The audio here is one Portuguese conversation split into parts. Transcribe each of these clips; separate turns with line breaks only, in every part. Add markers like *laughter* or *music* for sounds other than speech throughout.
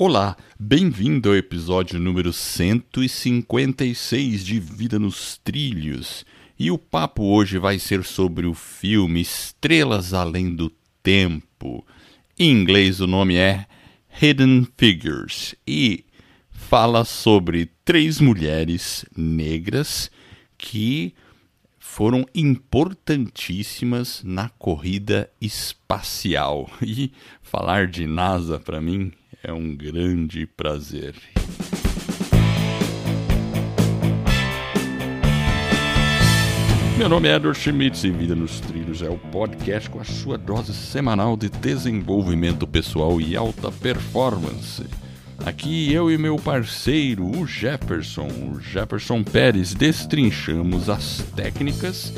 Olá, bem-vindo ao episódio número 156 de Vida nos Trilhos. E o papo hoje vai ser sobre o filme Estrelas Além do Tempo. Em inglês o nome é Hidden Figures e fala sobre três mulheres negras que foram importantíssimas na corrida espacial. *laughs* E falar de NASA para mim é um grande prazer. Meu nome é Edward Schmitz e Vida nos Trilhos é o podcast com a sua dose semanal de desenvolvimento pessoal e alta performance. Aqui eu e meu parceiro, o Jefferson, o Jefferson Pérez, destrinchamos as técnicas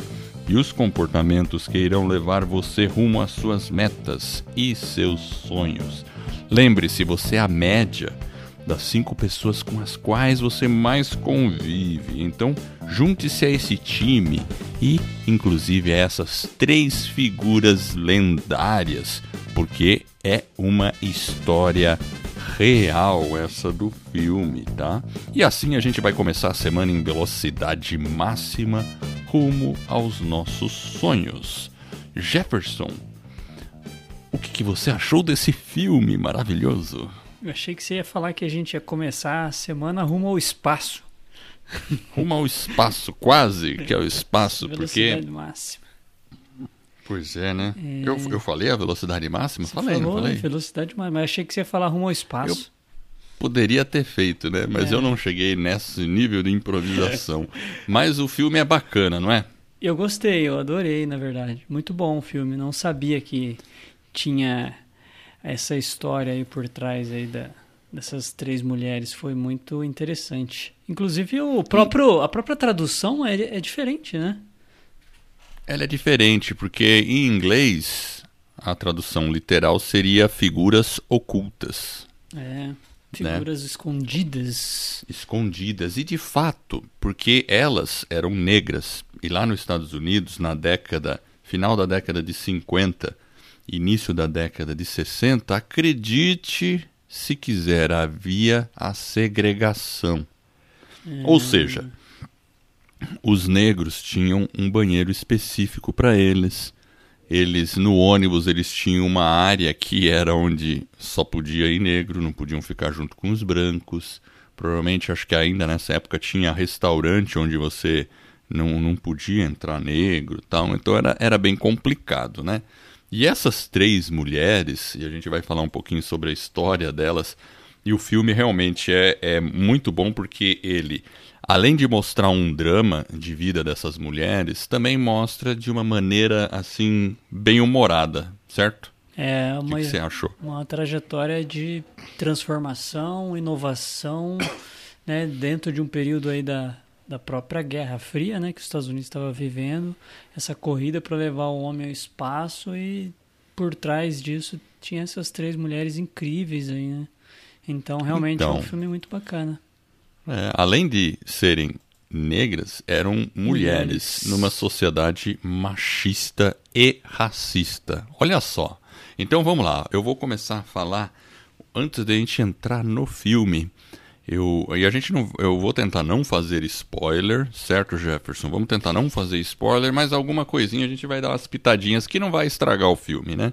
e os comportamentos que irão levar você rumo às suas metas e seus sonhos. Lembre-se, você é a média das cinco pessoas com as quais você mais convive. Então, junte-se a esse time e, inclusive, a essas três figuras lendárias, porque é uma história real essa do filme, tá? E assim a gente vai começar a semana em velocidade máxima rumo aos nossos sonhos. Jefferson, o que, que você achou desse filme maravilhoso?
Eu achei que você ia falar que a gente ia começar a semana rumo ao espaço. *laughs*
Rumo ao espaço, quase que é o espaço,
Velocidade
porque.
máxima.
Pois é, né?
É.
Eu, eu falei a velocidade máxima?
Você
falei,
falou
não falei?
velocidade máxima, mas achei que você ia falar rumo ao espaço.
Poderia ter feito, né? Mas
É.
eu não cheguei nesse nível de improvisação. *laughs* Mas o filme é bacana, não é?
Eu gostei, eu adorei, na verdade. Muito bom o filme. Não sabia que tinha essa história aí por trás aí da, dessas três mulheres. Foi muito interessante. Inclusive o próprio, a própria tradução é, é diferente, né?
Ela é diferente, porque em inglês a tradução literal seria figuras ocultas,
É. Figuras escondidas.
escondidas. E de fato, porque elas eram negras. E lá nos Estados Unidos, na década, final da década de 50, início da década de 60, acredite se quiser, havia a segregação. Ou seja, os negros tinham um banheiro específico para eles. Eles no ônibus eles tinham uma área que era onde só podia ir negro, não podiam ficar junto com os brancos. Provavelmente acho que ainda nessa época tinha restaurante onde você não, não podia entrar negro, tal. Então era, era bem complicado, né? E essas três mulheres, e a gente vai falar um pouquinho sobre a história delas, e o filme realmente é, é muito bom porque ele, além de mostrar um drama de vida dessas mulheres, também mostra de uma maneira assim bem humorada, certo?
É
O que,
uma,
que você achou?
uma trajetória de transformação, inovação, né, dentro de um período aí da, da própria Guerra Fria, né, que os Estados Unidos estava vivendo, essa corrida para levar o homem ao espaço e por trás disso tinha essas três mulheres incríveis aí, né? Então, realmente é
Então.
um filme muito bacana.
É, além de serem negras, eram mulheres,
Mulheres.
numa sociedade machista e racista. Olha só. Então vamos lá, eu vou começar a falar antes de a gente entrar no filme. Eu, e a gente não, eu vou tentar não fazer spoiler, certo, Jefferson? Vamos tentar não fazer spoiler, mas alguma coisinha a gente vai dar umas pitadinhas que não vai estragar o filme, né?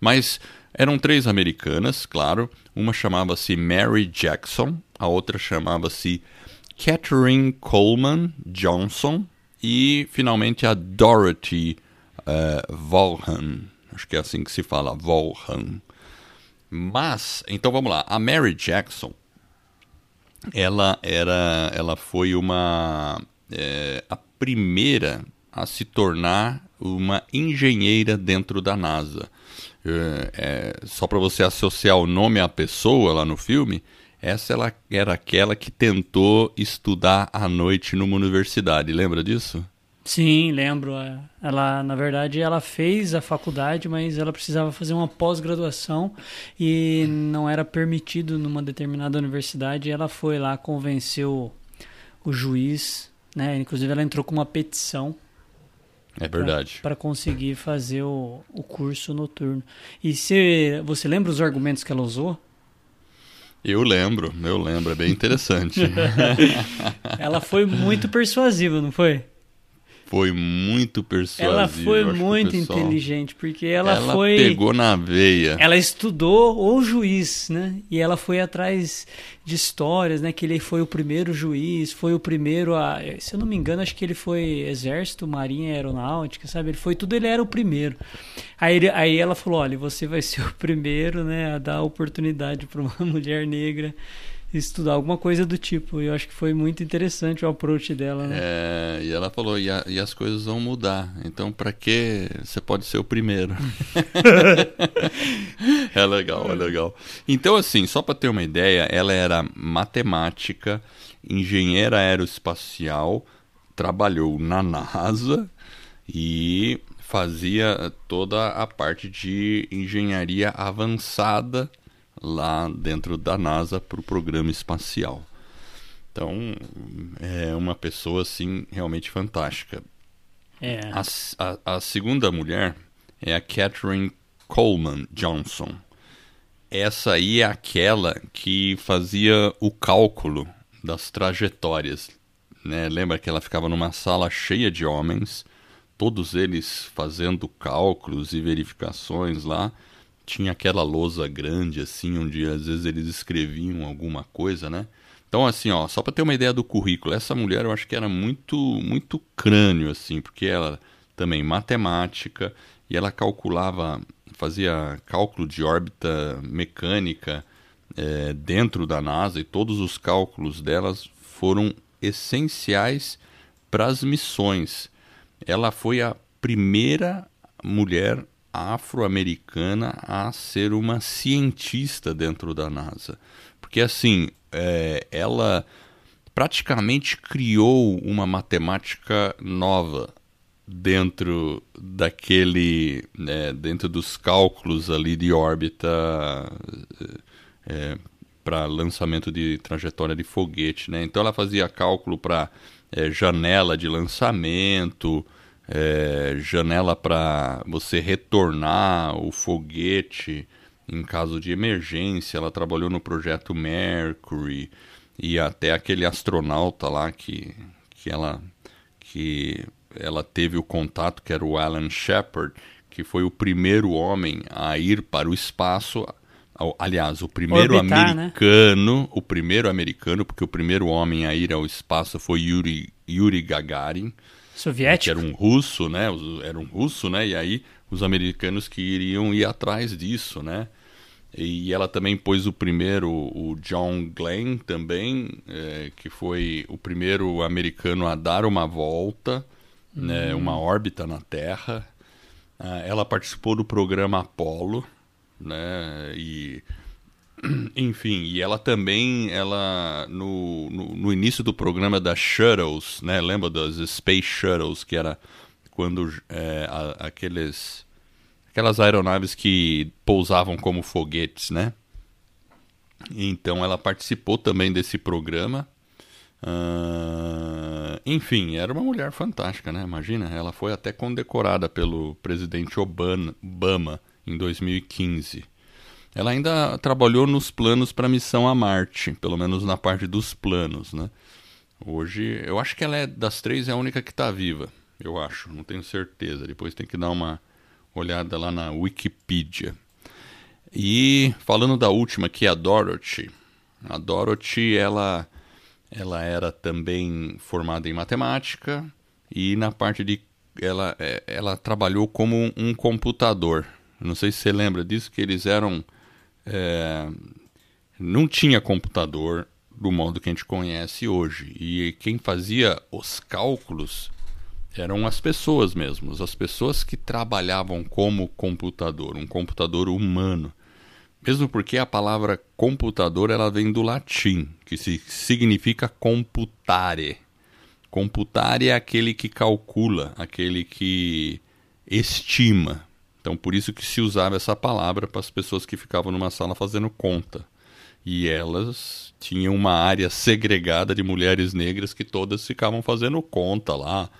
Mas eram três americanas, claro. Uma chamava-se Mary Jackson, a outra chamava-se Catherine Coleman Johnson e finalmente a Dorothy eh, Vaughan. Acho que é assim que se fala, Vaughan. Mas, então vamos lá. A Mary Jackson, ela era, ela foi uma é, a primeira a se tornar uma engenheira dentro da NASA. É, é, só para você associar o nome à pessoa lá no filme, essa ela era aquela que tentou estudar à noite numa universidade. Lembra disso?
Sim, lembro. é. Ela, na verdade, ela fez a faculdade, mas ela precisava fazer uma pós-graduação e não era permitido numa determinada universidade. E ela foi lá, convenceu o juiz, né? Inclusive, ela entrou com uma petição
É verdade.
para conseguir fazer o, o curso noturno. E se você lembra os argumentos que ela usou?
Eu lembro, eu lembro, é bem interessante. *laughs*
ela foi muito persuasiva, não foi?
Foi muito persuasiva.
Ela foi muito pessoal... inteligente, porque ela,
ela
foi.
pegou na veia.
Ela estudou o juiz, né? E ela foi atrás de histórias, né? Que ele foi o primeiro juiz, foi o primeiro a. Se eu não me engano, acho que ele foi exército, marinha, aeronáutica, sabe? Ele foi tudo, ele era o primeiro. Aí, ele, aí ela falou: olha, você vai ser o primeiro, né? A dar oportunidade para uma *laughs* mulher negra estudar alguma coisa do tipo. Eu acho que foi muito interessante o approach dela, né?
É, e ela falou, e, a, e as coisas vão mudar. Então, para que você pode ser o primeiro? *laughs* é legal, é legal. Então, assim, só para ter uma ideia, ela era matemática, engenheira aeroespacial, trabalhou na NASA e fazia toda a parte de engenharia avançada lá dentro da NASA para o programa espacial. Então, é uma pessoa assim realmente fantástica.
É.
A, a, a segunda mulher é a Catherine Coleman Johnson. Essa aí é aquela que fazia o cálculo das trajetórias. Né? Lembra que ela ficava numa sala cheia de homens, todos eles fazendo cálculos e verificações lá tinha aquela lousa grande, assim, onde às vezes eles escreviam alguma coisa, né? Então, assim, ó, só para ter uma ideia do currículo, essa mulher eu acho que era muito, muito crânio, assim, porque ela também matemática e ela calculava, fazia cálculo de órbita mecânica é, dentro da NASA e todos os cálculos delas foram essenciais para as missões. Ela foi a primeira mulher afro-americana a ser uma cientista dentro da NASA. Porque, assim, é, ela praticamente criou uma matemática nova dentro daquele né, dentro dos cálculos ali de órbita é, para lançamento de trajetória de foguete né então ela fazia cálculo para é, janela de lançamento é, janela para você retornar o foguete em caso de emergência. Ela trabalhou no projeto Mercury e até aquele astronauta lá que, que ela que ela teve o contato, que era o Alan Shepard, que foi o primeiro homem a ir para o espaço. Aliás, o primeiro Orbitar, né? americano, né? o primeiro americano, porque o primeiro homem a ir ao espaço foi Yuri, Yuri Gagarin.
Soviético.
Que era um russo, né? Era um russo, né? E aí os americanos que iriam ir atrás disso, né? E ela também pôs o primeiro, o John Glenn também, é, que foi o primeiro americano a dar uma volta, né, uhum. uma órbita na Terra. Ah, ela participou do programa Apollo, né? E *clears throat* enfim, e ela também, ela no, no, no, início do programa das Shuttles, né? Lembra das Space Shuttles, que era quando é, a, aqueles aquelas aeronaves que pousavam como foguetes, né? Então ela participou também desse programa. Uh, enfim, era uma mulher fantástica, né? Imagina, ela foi até condecorada pelo presidente Obama, Obama em 2015. Ela ainda trabalhou nos planos para a missão a Marte, pelo menos na parte dos planos, né? Hoje, eu acho que ela é das três é a única que está viva, eu acho, não tenho certeza. Depois tem que dar uma olhada lá na Wikipedia. E falando da última, que é a Dorothy. A Dorothy, ela, ela era também formada em matemática e na parte de ela, é, ela trabalhou como um computador. Não sei se você lembra disso, que eles eram é, não tinha computador do modo que a gente conhece hoje. E quem fazia os cálculos eram as pessoas mesmo, as pessoas que trabalhavam como computador, um computador humano. Mesmo porque a palavra computador ela vem do latim, que significa computare. Computare é aquele que calcula, aquele que estima. Então, por isso que se usava essa palavra para as pessoas que ficavam numa sala fazendo conta. E elas tinham uma área segregada de mulheres negras que todas ficavam fazendo conta lá,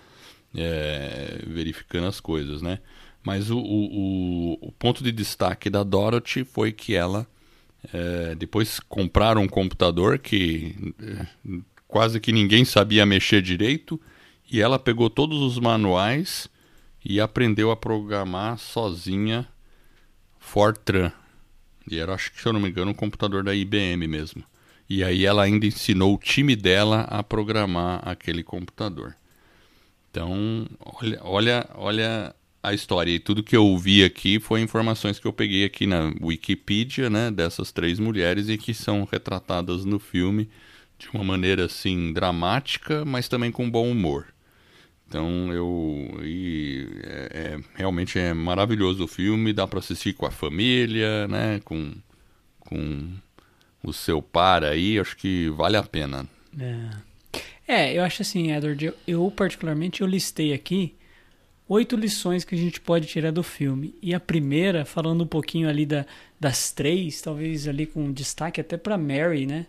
é, verificando as coisas, né? Mas o, o, o, ponto de destaque da Dorothy foi que ela É, depois compraram um computador que é, quase que ninguém sabia mexer direito e ela pegou todos os manuais e aprendeu a programar sozinha Fortran. E era, acho que se eu não me engano, um computador da IBM mesmo. E aí ela ainda ensinou o time dela a programar aquele computador. Então, olha, olha, olha a história. E tudo que eu ouvi aqui foi informações que eu peguei aqui na Wikipedia, né, dessas três mulheres e que são retratadas no filme de uma maneira assim dramática, mas também com bom humor. Então eu e é, é, realmente é maravilhoso o filme, dá para assistir com a família, né, com com o seu par aí, acho que vale a pena.
É, é eu acho assim, Edward, eu, eu particularmente eu listei aqui oito lições que a gente pode tirar do filme. E a primeira, falando um pouquinho ali da, das três, talvez ali com destaque até para Mary, né,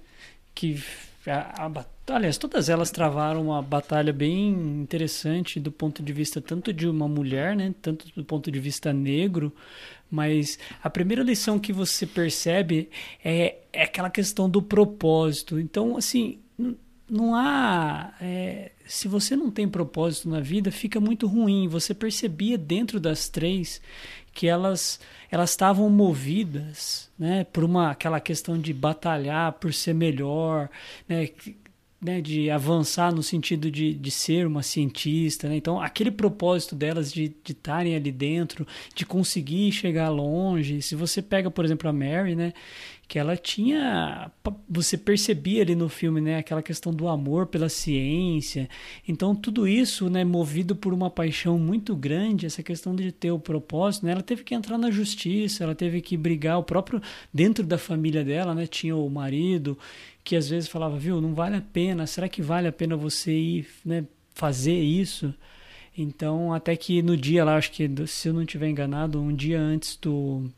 que a, a, aliás, todas elas travaram uma batalha bem interessante do ponto de vista tanto de uma mulher, né, tanto do ponto de vista negro, mas a primeira lição que você percebe é, é aquela questão do propósito. Então, assim, não há. É, se você não tem propósito na vida, fica muito ruim. Você percebia dentro das três que elas elas estavam movidas né, por uma aquela questão de batalhar por ser melhor, né, né, de avançar no sentido de, de ser uma cientista. Né? Então, aquele propósito delas de estarem ali dentro, de conseguir chegar longe. Se você pega, por exemplo, a Mary, né, que ela tinha você percebia ali no filme né aquela questão do amor pela ciência. Então tudo isso né movido por uma paixão muito grande essa questão de ter o propósito né ela teve que entrar na justiça ela teve que brigar o próprio dentro da família dela né tinha o marido que às vezes falava viu não vale a pena será que vale a pena você ir né fazer isso? Então até que no dia lá acho que se eu não tiver enganado um dia antes do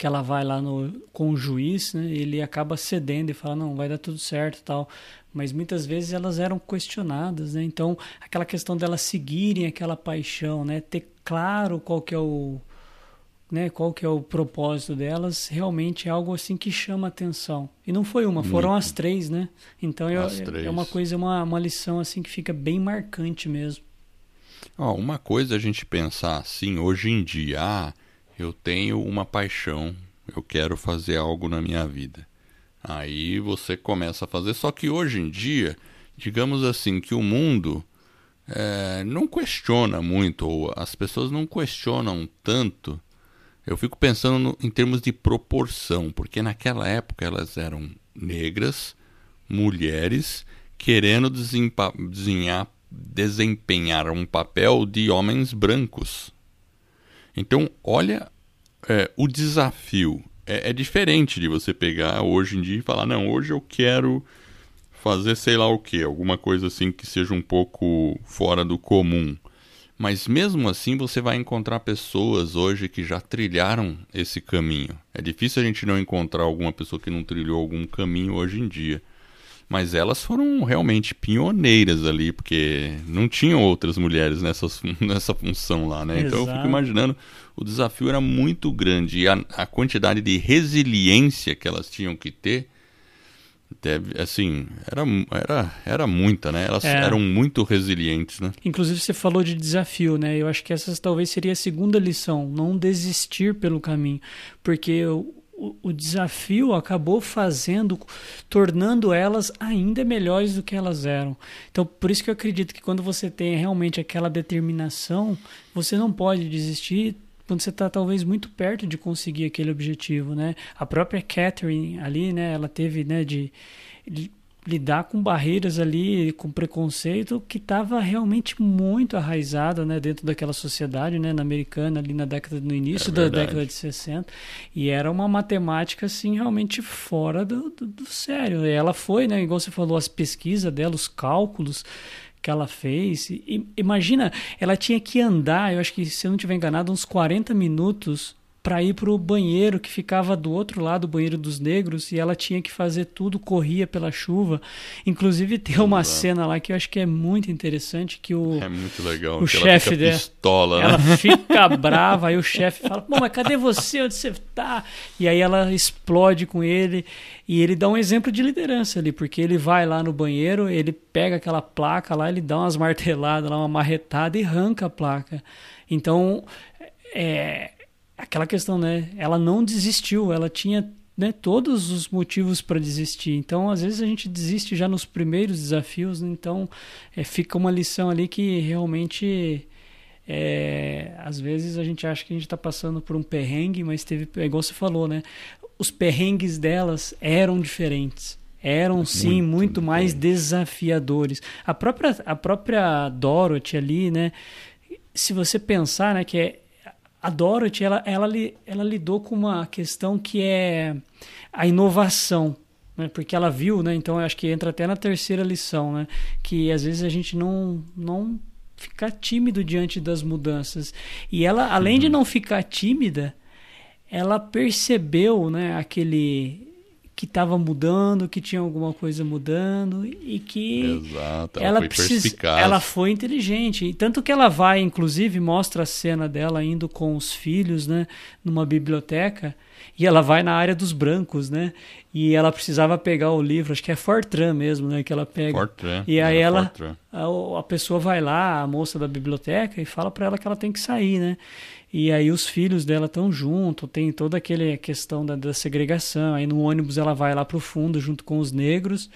que ela vai lá no, com o juiz, né, ele acaba cedendo e fala, não, vai dar tudo certo tal. Mas muitas vezes elas eram questionadas, né? Então, aquela questão delas seguirem aquela paixão, né? Ter claro qual que é o, né, qual que é o propósito delas, realmente é algo assim que chama atenção. E não foi uma, foram as três, né? Então é, é uma coisa, uma, uma lição assim que fica bem marcante mesmo.
Oh, uma coisa a gente pensar assim, hoje em dia, ah, eu tenho uma paixão, eu quero fazer algo na minha vida. Aí você começa a fazer. Só que hoje em dia, digamos assim, que o mundo é, não questiona muito, ou as pessoas não questionam tanto. Eu fico pensando no, em termos de proporção, porque naquela época elas eram negras, mulheres, querendo desempenhar, desempenhar um papel de homens brancos. Então, olha é, o desafio. É, é, diferente de você pegar hoje em dia e falar: não, hoje eu quero fazer sei lá o que, alguma coisa assim que seja um pouco fora do comum. Mas mesmo assim você vai encontrar pessoas hoje que já trilharam esse caminho. É difícil a gente não encontrar alguma pessoa que não trilhou algum caminho hoje em dia. Mas elas foram realmente pioneiras ali, porque não tinham outras mulheres nessa, *laughs* nessa função lá, né? Exato. Então eu fico imaginando, o desafio era muito grande e a, a quantidade de resiliência que elas tinham que ter, deve, assim, era, era, era muita, né? Elas é. eram muito resilientes, né?
Inclusive você falou de desafio, né? Eu acho que essa talvez seria a segunda lição, não desistir pelo caminho, porque o, desafio acabou fazendo, tornando elas ainda melhores do que elas eram. Então, por isso que eu acredito que quando você tem realmente aquela determinação, você não pode desistir quando você está talvez muito perto de conseguir aquele objetivo, né? A própria Catherine ali, né? Ela teve, né? de, de lidar com barreiras ali, com preconceito que estava realmente muito arraizado né, dentro daquela sociedade né, na americana ali na década no início é da década de 60 e era uma matemática assim realmente fora do, do, do sério. Ela foi, né, igual você falou, as pesquisas dela, os cálculos que ela fez. E, imagina, ela tinha que andar, eu acho que se eu não estiver enganado, uns 40 minutos para ir para o banheiro que ficava do outro lado, o banheiro dos negros, e ela tinha que fazer tudo, corria pela chuva. Inclusive tem uma cena lá que eu acho que é muito interessante que o
É muito legal,
o chefe
dela pistola, né?
ela *laughs* fica brava, aí o chefe fala: "Bom, mas cadê você? Onde você tá?" E aí ela explode com ele e ele dá um exemplo de liderança ali, porque ele vai lá no banheiro, ele pega aquela placa lá, ele dá umas *laughs* marteladas lá, uma marretada e arranca a placa. Então, é, aquela questão, né? Ela não desistiu, ela tinha né, todos os motivos para desistir. Então, às vezes a gente desiste já nos primeiros desafios, então é, fica uma lição ali que realmente é, às vezes a gente acha que a gente está passando por um perrengue, mas teve, é igual você falou, né? Os perrengues delas eram diferentes. Eram sim muito, muito mais desafiadores. A própria, a própria Dorothy ali, né? Se você pensar, né, que é a Dorothy ela, ela, ela lidou com uma questão que é a inovação. Né? Porque ela viu, né? então eu acho que entra até na terceira lição, né? que às vezes a gente não, não ficar tímido diante das mudanças. E ela, além de uhum. não ficar tímida, ela percebeu né, aquele que estava mudando, que tinha alguma coisa mudando e que
Exato, ela, ela foi precisa,
ela foi inteligente, tanto que ela vai, inclusive, mostra a cena dela indo com os filhos, né, numa biblioteca e ela vai na área dos brancos, né? E ela precisava pegar o livro, acho que é Fortran mesmo, né? Que ela pega.
Fortran.
E aí ela, a, a, pessoa vai lá, a moça da biblioteca, e fala para ela que ela tem que sair, né? E aí os filhos dela estão junto, tem toda aquela questão da, da segregação. Aí no ônibus ela vai lá pro fundo junto com os negros.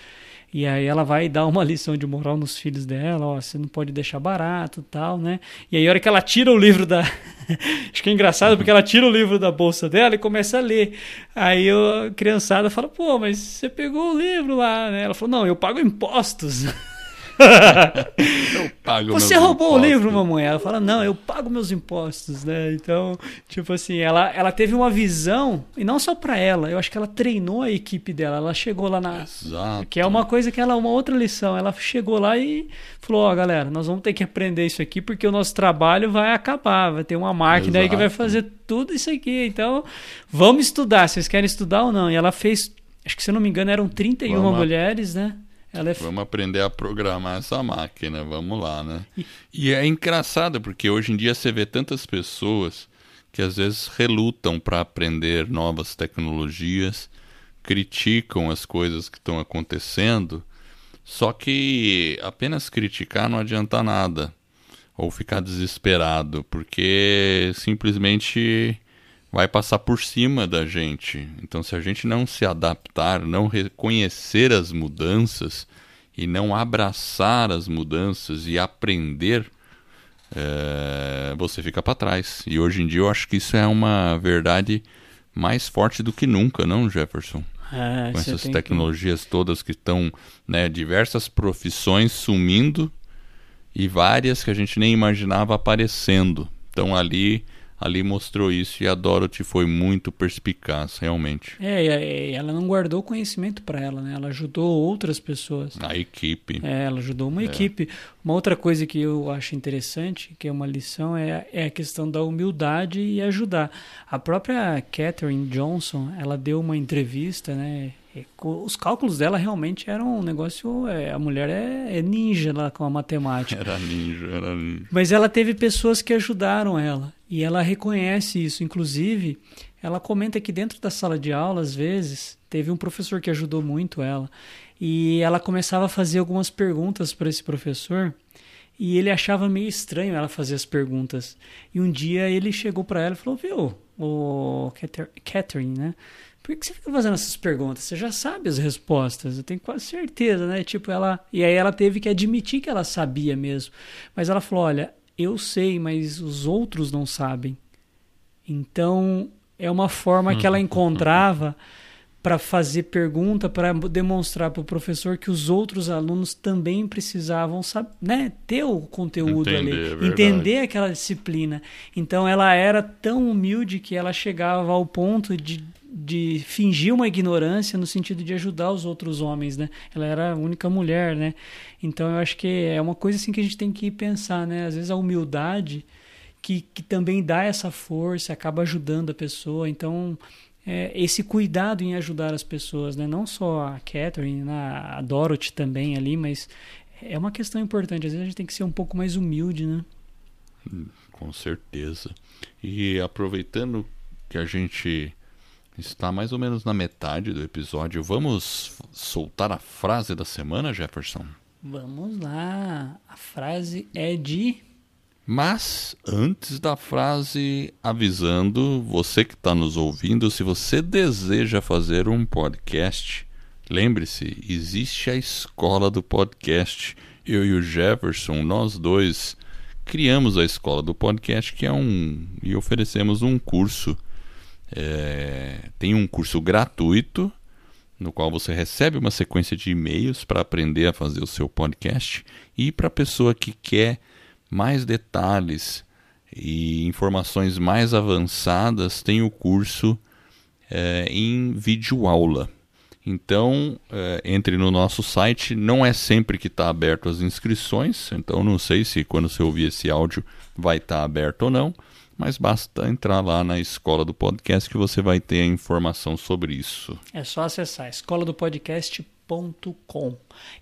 E aí ela vai dar uma *laughs* lição de moral nos filhos dela, ó, você não pode deixar barato tal, né? E aí a hora que ela tira o livro da... *laughs* Acho que é engraçado porque ela tira o livro da bolsa dela e começa a ler. Aí a criançada fala, pô, mas você pegou o livro lá, né? Ela falou, não, eu pago impostos. *laughs* *laughs*
eu pago
Você roubou
impostos.
o livro, mamãe? Ela fala, não, eu pago meus impostos, né? Então, tipo assim, ela, ela teve uma visão, e não só para ela, eu acho que ela treinou a equipe dela. Ela chegou lá na.
Exato.
Que é uma coisa que ela, uma outra lição. Ela chegou lá e falou: Ó, oh, galera, nós vamos ter que aprender isso aqui porque o nosso trabalho vai acabar. Vai ter uma máquina Exato. aí que vai fazer tudo isso aqui. Então, vamos estudar. Vocês querem estudar ou não? E ela fez, acho que se eu não me engano, eram 31 vamos mulheres, né?
É... Vamos aprender a programar essa máquina, vamos lá, né? E... e é engraçado porque hoje em dia você vê tantas pessoas que às vezes relutam para aprender novas tecnologias, criticam as coisas que estão acontecendo, só que apenas criticar não adianta nada, ou ficar desesperado, porque simplesmente vai passar por cima da gente. Então, se a gente não se adaptar, não reconhecer as mudanças e não abraçar as mudanças e aprender, é, você fica para trás. E hoje em dia eu acho que isso é uma verdade mais forte do que nunca, não, Jefferson?
É,
Com essas tecnologias que... todas que estão, né, diversas profissões sumindo e várias que a gente nem imaginava aparecendo. Então ali ali mostrou isso e a Dorothy foi muito perspicaz, realmente.
É, ela não guardou conhecimento para ela, né? Ela ajudou outras pessoas.
A equipe.
É, ela ajudou uma é. equipe. Uma outra coisa que eu acho interessante, que é uma lição, é, é a questão da humildade e ajudar. A própria Catherine Johnson, ela deu uma entrevista, né? Os cálculos dela realmente eram um negócio. É, a mulher é, é, ninja lá com a matemática.
Era ninja, era ninja.
Mas ela teve pessoas que ajudaram ela. E ela reconhece isso. Inclusive, ela comenta que dentro da sala de aula, às vezes, teve um professor que ajudou muito ela. E ela começava a fazer algumas perguntas para esse professor. E ele achava meio estranho ela fazer as perguntas. E um dia ele chegou para ela e falou: Viu, o Catherine, né? Por que você fica fazendo essas perguntas? Você já sabe as respostas, eu tenho quase certeza, né? Tipo, ela. E aí ela teve que admitir que ela sabia mesmo. Mas ela falou: olha, eu sei, mas os outros não sabem. Então, é uma forma que ela *laughs* encontrava para fazer pergunta, para demonstrar para o professor que os outros alunos também precisavam saber, né, ter o conteúdo
entender,
ali,
é
entender aquela disciplina. Então ela era tão humilde que ela chegava ao ponto de, de fingir uma ignorância no sentido de ajudar os outros homens, né? Ela era a única mulher, né? Então eu acho que é uma coisa assim que a gente tem que pensar, né? Às vezes a humildade que, que também dá essa força, acaba ajudando a pessoa. Então, é, esse cuidado em ajudar as pessoas, né? não só a Catherine, né? a Dorothy também ali, mas é uma questão importante. Às vezes a gente tem que ser um pouco mais humilde, né?
Com certeza. E aproveitando que a gente está mais ou menos na metade do episódio, vamos soltar a frase da semana, Jefferson?
Vamos lá. A frase é de.
Mas antes da frase, avisando você que está nos ouvindo, se você deseja fazer um podcast, lembre-se, existe a escola do podcast. Eu e o Jefferson, nós dois criamos a escola do podcast, que é um e oferecemos um curso. É, tem um curso gratuito no qual você recebe uma sequência de e-mails para aprender a fazer o seu podcast e para a pessoa que quer mais detalhes e informações mais avançadas tem o curso é, em vídeo aula. Então, é, entre no nosso site. Não é sempre que está aberto as inscrições, então não sei se quando você ouvir esse áudio vai estar tá aberto ou não, mas basta entrar lá na escola do podcast que você vai ter a informação sobre isso.
É só acessar escola do podcast.com.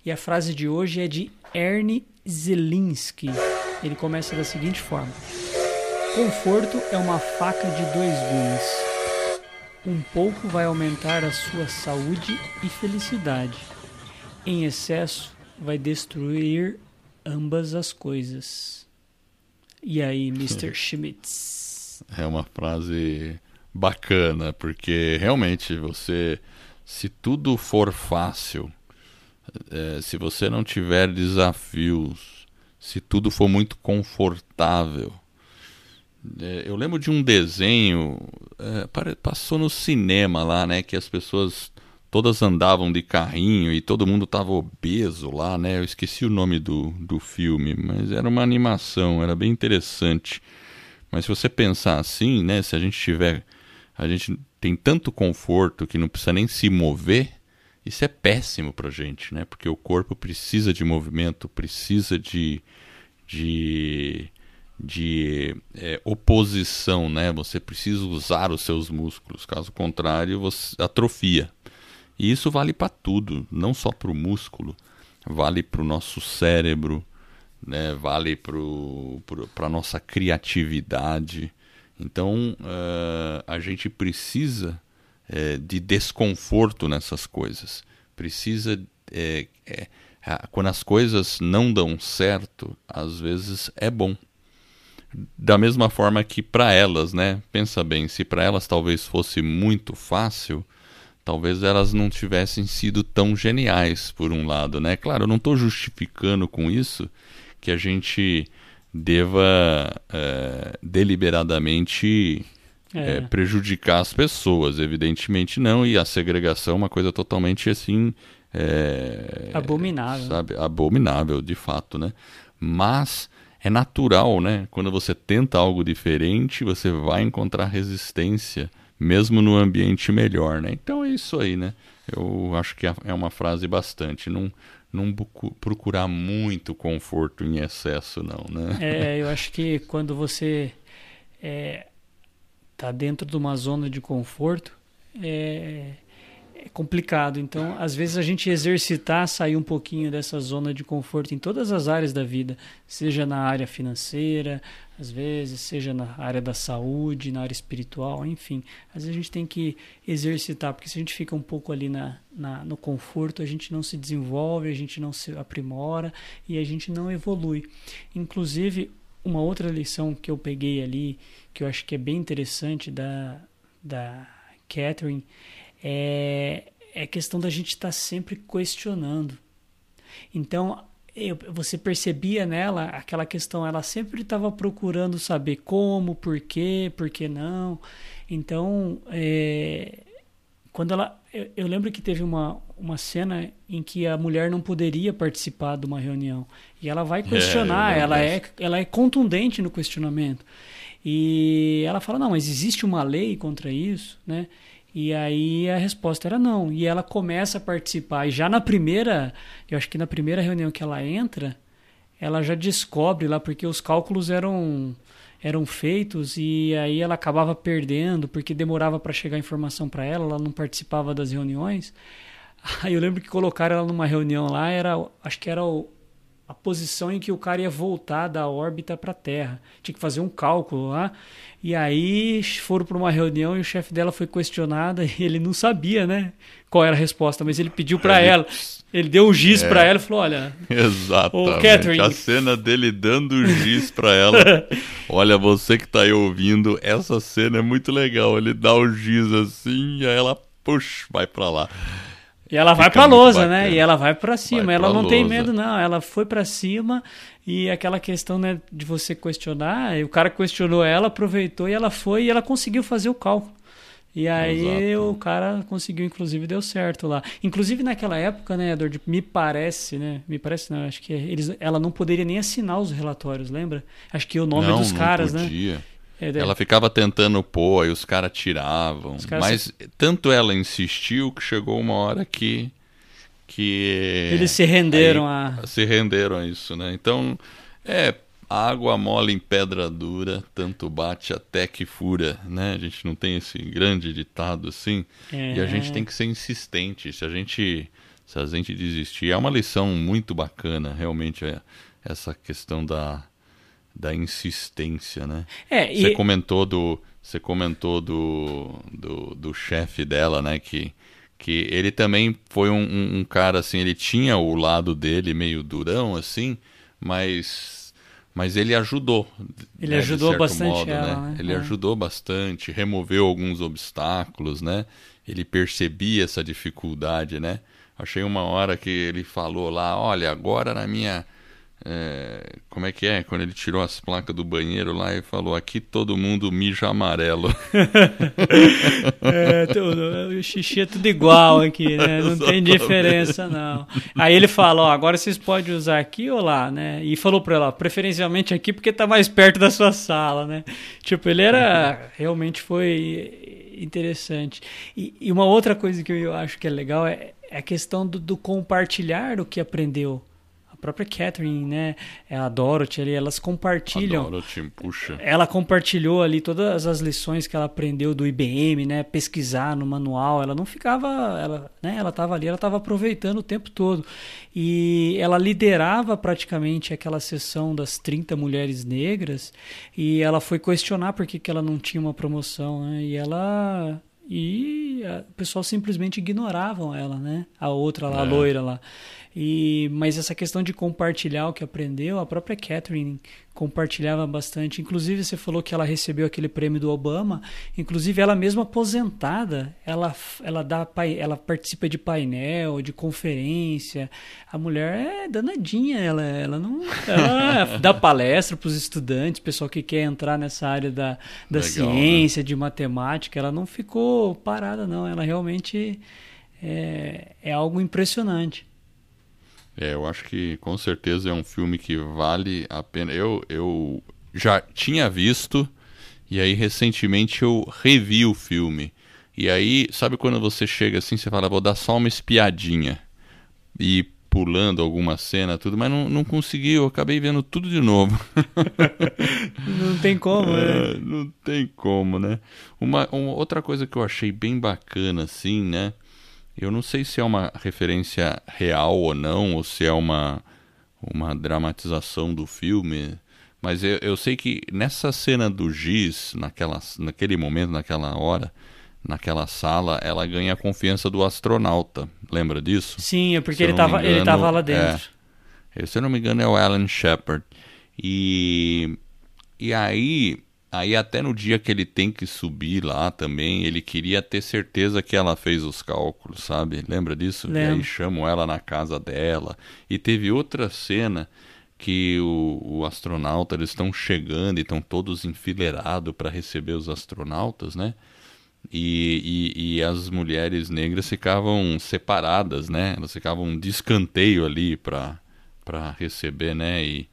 E a frase de hoje é de Ernie Zelinski. Ele começa da seguinte forma: Conforto é uma faca de dois gumes um pouco vai aumentar a sua saúde e felicidade. Em excesso, vai destruir ambas as coisas. E aí, *laughs* Mr. Schmitz?
É uma frase bacana, porque realmente você, se tudo for fácil, é, se você não tiver desafios, se tudo for muito confortável, é, eu lembro de um desenho, é, passou no cinema lá, né? Que as pessoas todas andavam de carrinho e todo mundo tava obeso lá, né? Eu esqueci o nome do, do filme, mas era uma animação, era bem interessante. Mas se você pensar assim, né? Se a gente tiver. A gente tem tanto conforto que não precisa nem se mover, isso é péssimo pra gente, né? Porque o corpo precisa de movimento, precisa de. de de é, oposição, né? Você precisa usar os seus músculos, caso contrário, você atrofia. E isso vale para tudo, não só para o músculo, vale para o nosso cérebro, né? vale para a nossa criatividade. Então uh, a gente precisa uh, de desconforto nessas coisas. Precisa. Uh, quando as coisas não dão certo, às vezes é bom da mesma forma que para elas, né? Pensa bem, se para elas talvez fosse muito fácil, talvez elas não tivessem sido tão geniais, por um lado, né? Claro, eu não estou justificando com isso que a gente deva é, deliberadamente é. É, prejudicar as pessoas, evidentemente não, e a segregação é uma coisa totalmente assim. É,
abominável.
Sabe? Abominável, de fato, né? Mas é natural, né? Quando você tenta algo diferente, você vai encontrar resistência, mesmo no ambiente melhor, né? Então é isso aí, né? Eu acho que é, é uma frase bastante. Não, não procurar muito conforto em excesso, não, né?
É, eu acho que quando você é, tá dentro de uma zona de conforto, é, é complicado. Então, às vezes a gente exercitar, sair um pouquinho dessa zona de conforto em todas as áreas da vida, seja na área financeira, às vezes, seja na área da saúde, na área espiritual, enfim. Às vezes a gente tem que exercitar, porque se a gente fica um pouco ali na, na, no conforto, a gente não se desenvolve, a gente não se aprimora e a gente não evolui. Inclusive, uma outra lição que eu peguei ali, que eu acho que é bem interessante da, da Catherine, é, é questão da gente estar tá sempre questionando. Então, eu, você percebia nela aquela questão, ela sempre estava procurando saber como, por quê, por que não. Então, é, quando ela. Eu, eu, lembro que teve uma, uma cena em que a mulher não poderia participar de uma reunião. E ela vai é, questionar, é, ela, é, ela é contundente no questionamento. E ela fala: não, mas existe uma lei contra isso, né? E aí a resposta era não. E ela começa a participar. E já na primeira, eu acho que na primeira reunião que ela entra, ela já descobre lá, porque os cálculos eram eram feitos e aí ela acabava perdendo porque demorava para chegar a informação para ela, ela não participava das reuniões. *laughs* Aí eu lembro que colocaram ela numa reunião lá, era acho que era o, a posição em que o cara ia voltar da órbita para a Terra. Tinha que fazer um cálculo lá. E aí foram para uma reunião e o chefe dela foi questionado *laughs* e ele não sabia, né, qual era a resposta, mas ele pediu para ela. Ele deu um giz é. para ela e falou: "Olha,
exatamente. Catherine... A cena dele dando o giz para ela. *laughs* Olha, você que tá aí ouvindo, essa cena é muito legal. Ele dá o giz assim e aí ela puxa, vai para lá.
E ela vai pra lousa, né? E ela vai para cima. Vai ela não lousa. tem medo, não. Ela foi para cima e aquela questão né, de você questionar, o cara questionou ela, aproveitou e ela foi e ela conseguiu fazer o cálculo. E aí Exato. o cara conseguiu, inclusive, deu certo lá. Inclusive naquela época, né, Edward, me parece, né? Me parece não, acho que eles, ela não poderia nem assinar os relatórios, lembra? Acho que o nome não, dos caras,
não podia. né? É, ela ficava tentando pôr, aí os caras tiravam. Os caras mas se... tanto ela insistiu que chegou uma hora que. que
Eles se renderam a.
Se renderam a isso, né? Então, é. Água mole em pedra dura, tanto bate até que fura, né? A gente não tem esse grande ditado assim. É. E a gente tem que ser insistente. Se a gente, se a gente desistir, é uma lição muito bacana, realmente, é, essa questão da, da insistência, né? É, e... Você comentou do você comentou do, do, do chefe dela, né? Que, que ele também foi um, um, um, cara assim, ele tinha o lado dele meio durão assim, mas mas ele ajudou.
Ele né, ajudou bastante modo, ela,
né? né? Ele é. ajudou bastante, removeu alguns obstáculos, né? Ele percebia essa dificuldade, né? Achei uma hora que ele falou lá, olha, agora na minha é, como é que é? Quando ele tirou as placas do banheiro lá e falou: aqui todo mundo mija amarelo. *laughs*
é, tudo, o xixi é tudo igual aqui, né? Não tem diferença, não. Aí ele falou: agora vocês podem usar aqui ou lá, né? E falou para ela: preferencialmente aqui porque tá mais perto da sua sala, né? Tipo, ele era. *laughs* Realmente foi interessante. E, e uma outra coisa que eu acho que é legal é, é a questão do, do compartilhar o que aprendeu própria Catherine, né? É a Dorothy ali, elas compartilham. A
Dorothy, puxa.
Ela compartilhou ali todas as lições que ela aprendeu do IBM, né? Pesquisar no manual. Ela não ficava, ela, né? Ela estava ali, ela estava aproveitando o tempo todo. E ela liderava praticamente aquela sessão das 30 mulheres negras e ela foi questionar por que, que ela não tinha uma promoção, né? E ela e o pessoal simplesmente ignoravam ela, né? A outra lá, é. a loira lá. E, mas essa questão de compartilhar o que aprendeu, a própria Catherine compartilhava bastante. Inclusive, você falou que ela recebeu aquele prêmio do Obama. Inclusive, ela mesma aposentada, ela, ela, dá, ela participa de painel, de conferência. A mulher é danadinha, ela, ela não ela *laughs* dá palestra para os estudantes, pessoal que quer entrar nessa área da, da Legal, ciência, né? de matemática. Ela não ficou parada, não. Ela realmente é, é algo impressionante.
É, eu acho que com certeza é um filme que vale a pena. Eu, eu já tinha visto e aí recentemente eu revi o filme. E aí, sabe quando você chega assim, você fala, vou dar só uma espiadinha e pulando alguma cena, tudo, mas não, não consegui, eu acabei vendo tudo de novo. *laughs*
não tem como, né?
É, não tem como, né? Uma, uma outra coisa que eu achei bem bacana, assim, né? Eu não sei se é uma referência real ou não, ou se é uma, uma dramatização do filme, mas eu, eu sei que nessa cena do Giz, naquela, naquele momento, naquela hora, naquela sala, ela ganha a confiança do astronauta. Lembra disso?
Sim, é porque ele estava ele tava lá dentro.
É, se eu não me engano, é o Alan Shepard. E, e aí Aí até no dia que ele tem que subir lá também, ele queria ter certeza que ela fez os cálculos, sabe? Lembra disso? Lembro. E aí chamam ela na casa dela. E teve outra cena que o, o astronauta, eles estão chegando e estão todos enfileirados para receber os astronautas, né? E, e, e, as mulheres negras ficavam separadas, né? Elas ficavam de escanteio ali para receber, né? E,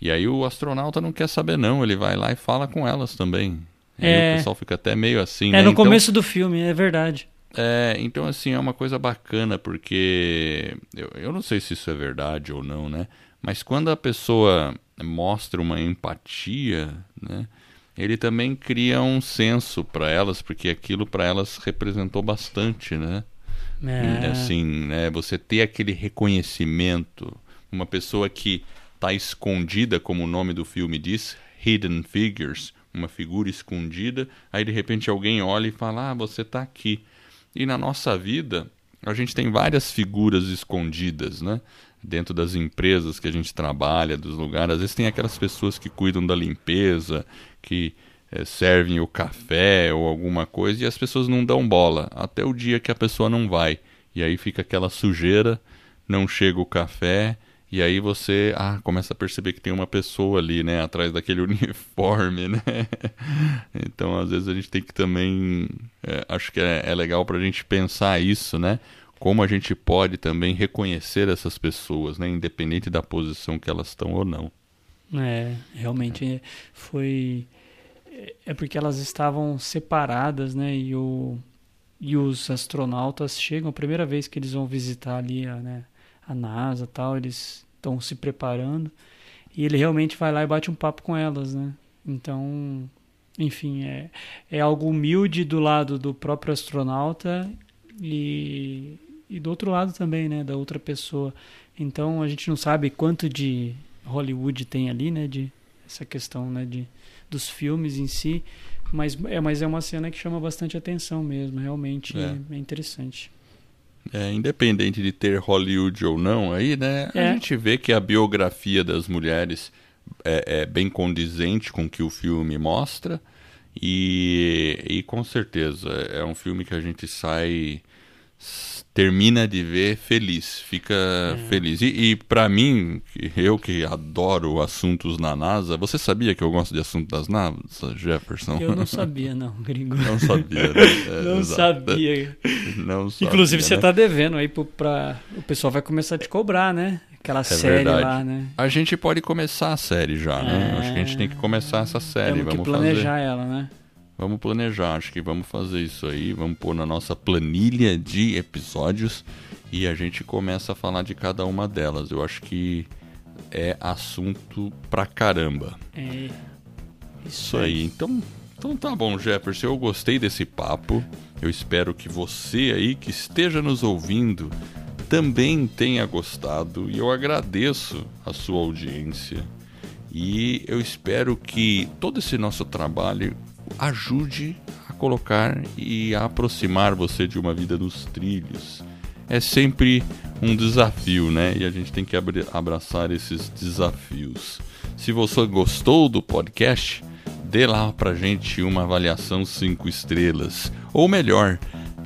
e aí o astronauta não quer saber não, ele vai lá e fala com elas também. E é... o pessoal fica até meio assim,
É
né?
no então, começo do filme, é verdade.
É, então assim, é uma coisa bacana, porque eu, eu não sei se isso é verdade ou não, né? Mas quando a pessoa mostra uma empatia, né? ele também cria um senso para elas, porque aquilo para elas representou bastante, né? É. Assim, né? Você ter aquele reconhecimento, uma pessoa que está escondida, como o nome do filme diz, Hidden Figures, uma figura escondida, aí de repente alguém olha e fala: "Ah, você está aqui". E na nossa vida, a gente tem várias figuras escondidas, né? Dentro das empresas que a gente trabalha, dos lugares, às vezes tem aquelas pessoas que cuidam da limpeza, que é, servem o café ou alguma coisa e as pessoas não dão bola até o dia que a pessoa não vai e aí fica aquela sujeira, não chega o café e aí você ah, começa a perceber que tem uma pessoa ali, né, atrás daquele *laughs* uniforme, né? então às vezes a gente tem que também, é, acho que é, é legal para a gente pensar isso, né? Como a gente pode também reconhecer essas pessoas, né, independente da posição que elas estão ou não.
É, realmente foi. É porque elas estavam separadas, né? E, o, e os astronautas chegam, a primeira vez que eles vão visitar ali né, a NASA tal, eles estão se preparando. E ele realmente vai lá e bate um papo com elas, né? Então, enfim, é, é algo humilde do lado do próprio astronauta e, e do outro lado também, né? Da outra pessoa. Então a gente não sabe quanto de Hollywood tem ali, né, de essa questão, né, de dos filmes em si, mas é, mas é uma cena que chama bastante atenção mesmo, realmente é, é interessante.
É, independente de ter Hollywood ou não, aí, né, é. a gente vê que a biografia das mulheres é, é, bem condizente com o que o filme mostra e, e com certeza é um filme que a gente sai termina de ver feliz, fica é. feliz. E, e para mim, eu que adoro assuntos na NASA, você sabia que eu gosto de assuntos das NASA, Jefferson?
Eu não sabia, não, *laughs* gringo.
Não sabia, né? *laughs*
É, não sabia. Não sabia. Inclusive, né? você tá devendo aí para o pessoal vai começar a te cobrar, né? Aquela é série verdade. lá, né?
A gente pode começar a série já, né? Acho que a gente tem que começar essa série.
Temos
vamos
que planejar
fazer.
ela, né?
Vamos planejar, acho que vamos fazer isso aí, vamos pôr na nossa planilha de episódios e a gente começa a falar de cada uma delas. Eu acho que é assunto pra caramba.
É.
Isso aí. Então, então tá bom, Jefferson. Eu gostei desse papo. Eu espero que você aí que esteja nos ouvindo também tenha gostado e eu agradeço a sua audiência. E eu espero que todo esse nosso trabalho ajude a colocar e a aproximar você de uma vida nos trilhos. É sempre um desafio, né? E a gente tem que abraçar esses desafios. Se você gostou do podcast, dê lá pra gente uma avaliação 5 estrelas. Ou melhor,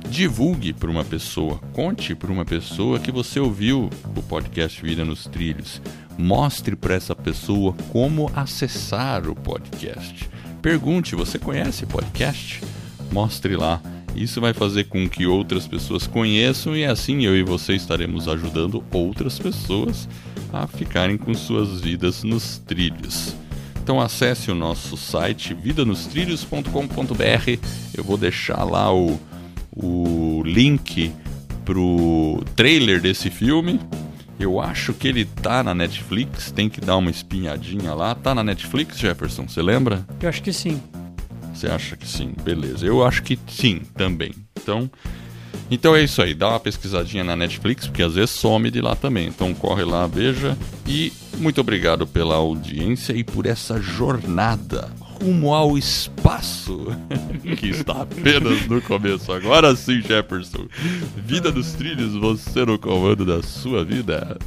divulgue para uma pessoa, conte para uma pessoa que você ouviu o podcast Vida nos Trilhos. Mostre para essa pessoa como acessar o podcast. Pergunte: você conhece podcast? Mostre lá. Isso vai fazer com que outras pessoas conheçam e assim eu e você estaremos ajudando outras pessoas a ficarem com suas vidas nos trilhos. Então acesse o nosso site vidanostrilhos.com.br. Eu vou deixar lá o, o link pro trailer desse filme eu acho que ele tá na Netflix, tem que dar uma espinhadinha lá. Tá na Netflix, Jefferson, você lembra?
Eu acho que sim.
Você acha que sim? Beleza. Eu acho que sim também. Então, então é isso aí. Dá uma pesquisadinha na Netflix, porque às vezes some de lá também. Então corre lá, veja. E muito obrigado pela audiência e por essa jornada rumo ao espaço, *laughs* que está apenas no começo. Agora sim, Jefferson. Vida dos trilhos, você no comando da sua vida.